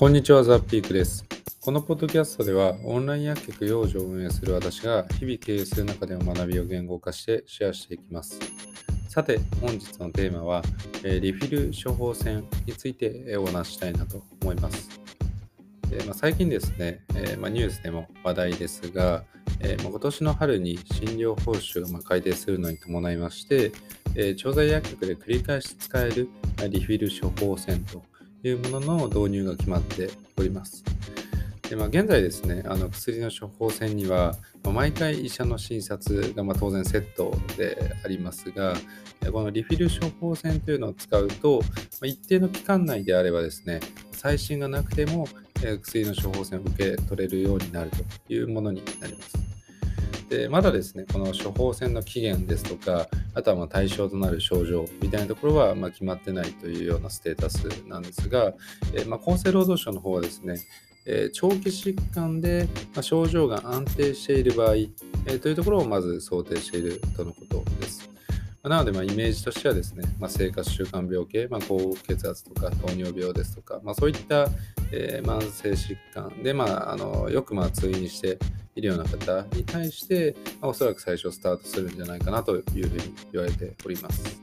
こんにちは、ザ・ピークです。このポッドキャストでは、オンライン薬局養生を運営する私が、日々経営する中での学びを言語化してシェアしていきます。さて、本日のテーマは、リフィル処方箋についてお話したいなと思います。えまあ、最近ですね、えま、ニュースでも話題ですが、えま今年の春に診療報酬がま改定するのに伴いまして、え調剤薬局で繰り返し使えるあリフィル処方箋というものの導入が決まっております。でまあ、現在ですね、あの薬の処方箋には、まあ毎回医者の診察がまあ当然セットでありますが、えこのリフィル処方箋というのを使うと、まあ一定の期間内であればですね、最新がなくても、え薬の処方箋を受け取れるようになるというものになります。でまだですね、この処方箋の期限ですとか、あとはま対象となる症状みたいなところはま決まってないというようなステータスなんですが、えま厚生労働省の方はですね、え長期疾患で症状が安定している場合、えというところをまず想定しているとのことです。なので、イメージとしてはですね、まあ、生活習慣病系、まあ、高血圧とか糖尿病ですとか、まあ、そういった、え慢性疾患で、まあ、あのよくま通院しているような方に対して、まあおそらく最初スタートするんじゃないかなというふうに言われております。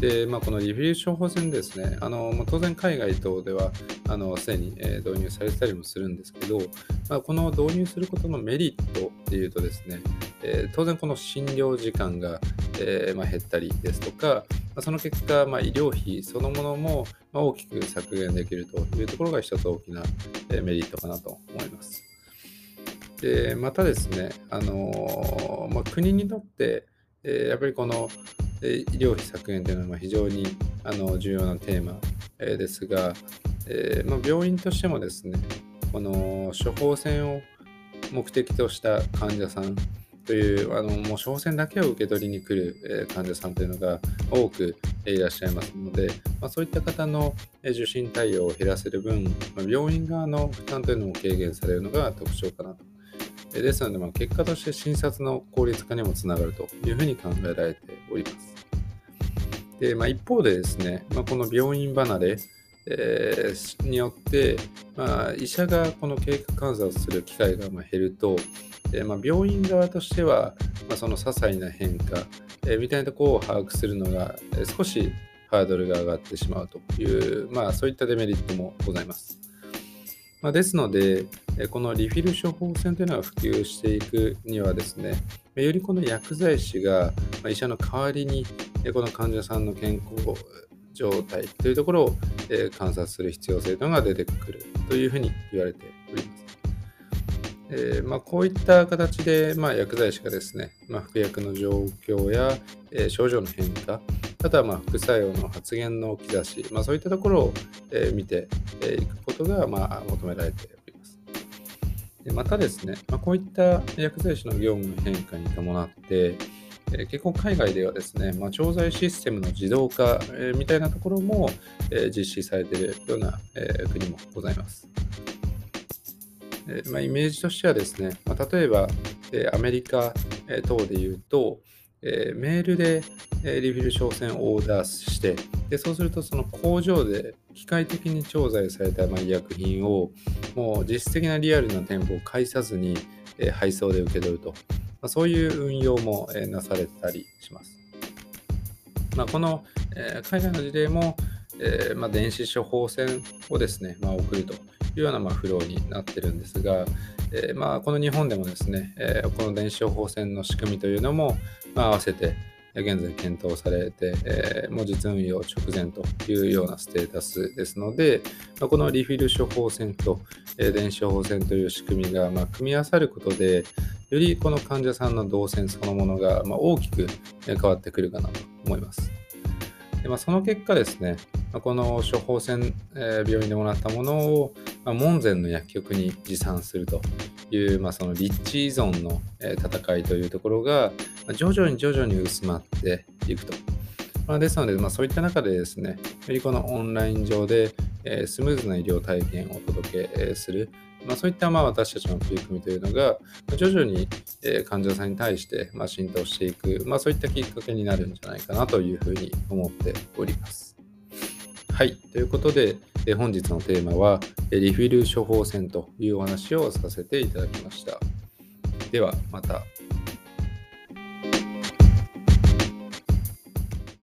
で、まあ、このリフィル処方箋ですね、あのまあ当然海外等ではあのすでに、え導入されてたりもするんですけど、まあ、この導入することのメリットっていうとですね、えー当然この診療時間が、えーまあ、減ったりですとか、まあその結果、まあ、医療費そのものもま大きく削減できるというところが一つ大きなえメリットかなと思います。でまたですね、あのまあ、国にとって、えーやっぱりこの、えー医療費削減というのは非常にあの重要なテーマ、えーですが、えまあ、病院としてもですね、この処方箋を目的とした患者さんという、あのもう処方箋だけを受け取りに来る、え患者さんというのが多くいらっしゃいますので、まあ、そういった方の受診対応を減らせる分、まあ病院側の負担というのも軽減されるのが特徴かなと。ですので、ま、結果として診察の効率化にもつながるというふうに考えられております。でまあ、一方でですね、まあ、この病院離れ、えーによって、まあ、医者がこの経過観察する機会がま減ると、えーま、病院側としては、まあ、その些細な変化、えーみたいなところを把握するのが、少しハードルが上がってしまうという、まあ、そういったデメリットもございます。まあ、ですので、このリフィル処方箋というのが普及していくにはですね、よりこの薬剤師が医者の代わりに、この患者さんの健康状態というところを、観察する必要性というのが出てくるというふうに言われております。えーまあ、こういった形で、まあ、薬剤師がですね、まあ、服薬の状況や、えー症状の変化、あとはまあ副作用の発現の兆し、まあ、そういったところを、え見ていくことが、まあ、求められております。でまたですね、まあ、こういった薬剤師の業務の変化に伴って、え結構海外ではですね、まあ、調剤システムの自動化、えみたいなところも、え実施されているような、え国もございます。えまあ、イメージとしてはですね、まあ、例えば、えアメリカ、え等で言うと、えメールで、リフィル商船をオーダーしてで、そうするとその工場で機械的に調剤された医薬品をもう実質的なリアルな店舗を介さずに、配送で受け取ると、まあ、そういう運用も、なされたりします。まあ、この、海外の事例も、えーまあ、電子処方箋をですね、まあ、送るというようなまあフローになってるんですが、えーまあ、この日本でもですね、えーこの電子処方箋の仕組みというのも、まあ、合わせて現在検討されて、えーもう実運用直前というようなステータスですので、まあこのリフィル処方箋と、えー電子処方箋という仕組みがまあ組み合わさることで、よりこの患者さんの動線そのものがまあ大きく変わってくるかなと思います。でまあ、その結果ですね、まこの処方箋、えー病院でもらったものを、まあ、門前の薬局に持参するという、まあ、その立地依存の、戦いというところが、徐々に徐々に薄まっていくと。まあ、ですので、まあ、そういった中でですね、よりこのオンライン上で、えスムーズな医療体験をお届けする、まあ、そういったまあ私たちの取り組みというのが、徐々にえ患者さんに対してまあ浸透していく、まあ、そういったきっかけになるんじゃないかなというふうに思っております。はい。ということで、え本日のテーマは、えリフィル処方箋というお話をさせていただきました。ではまた。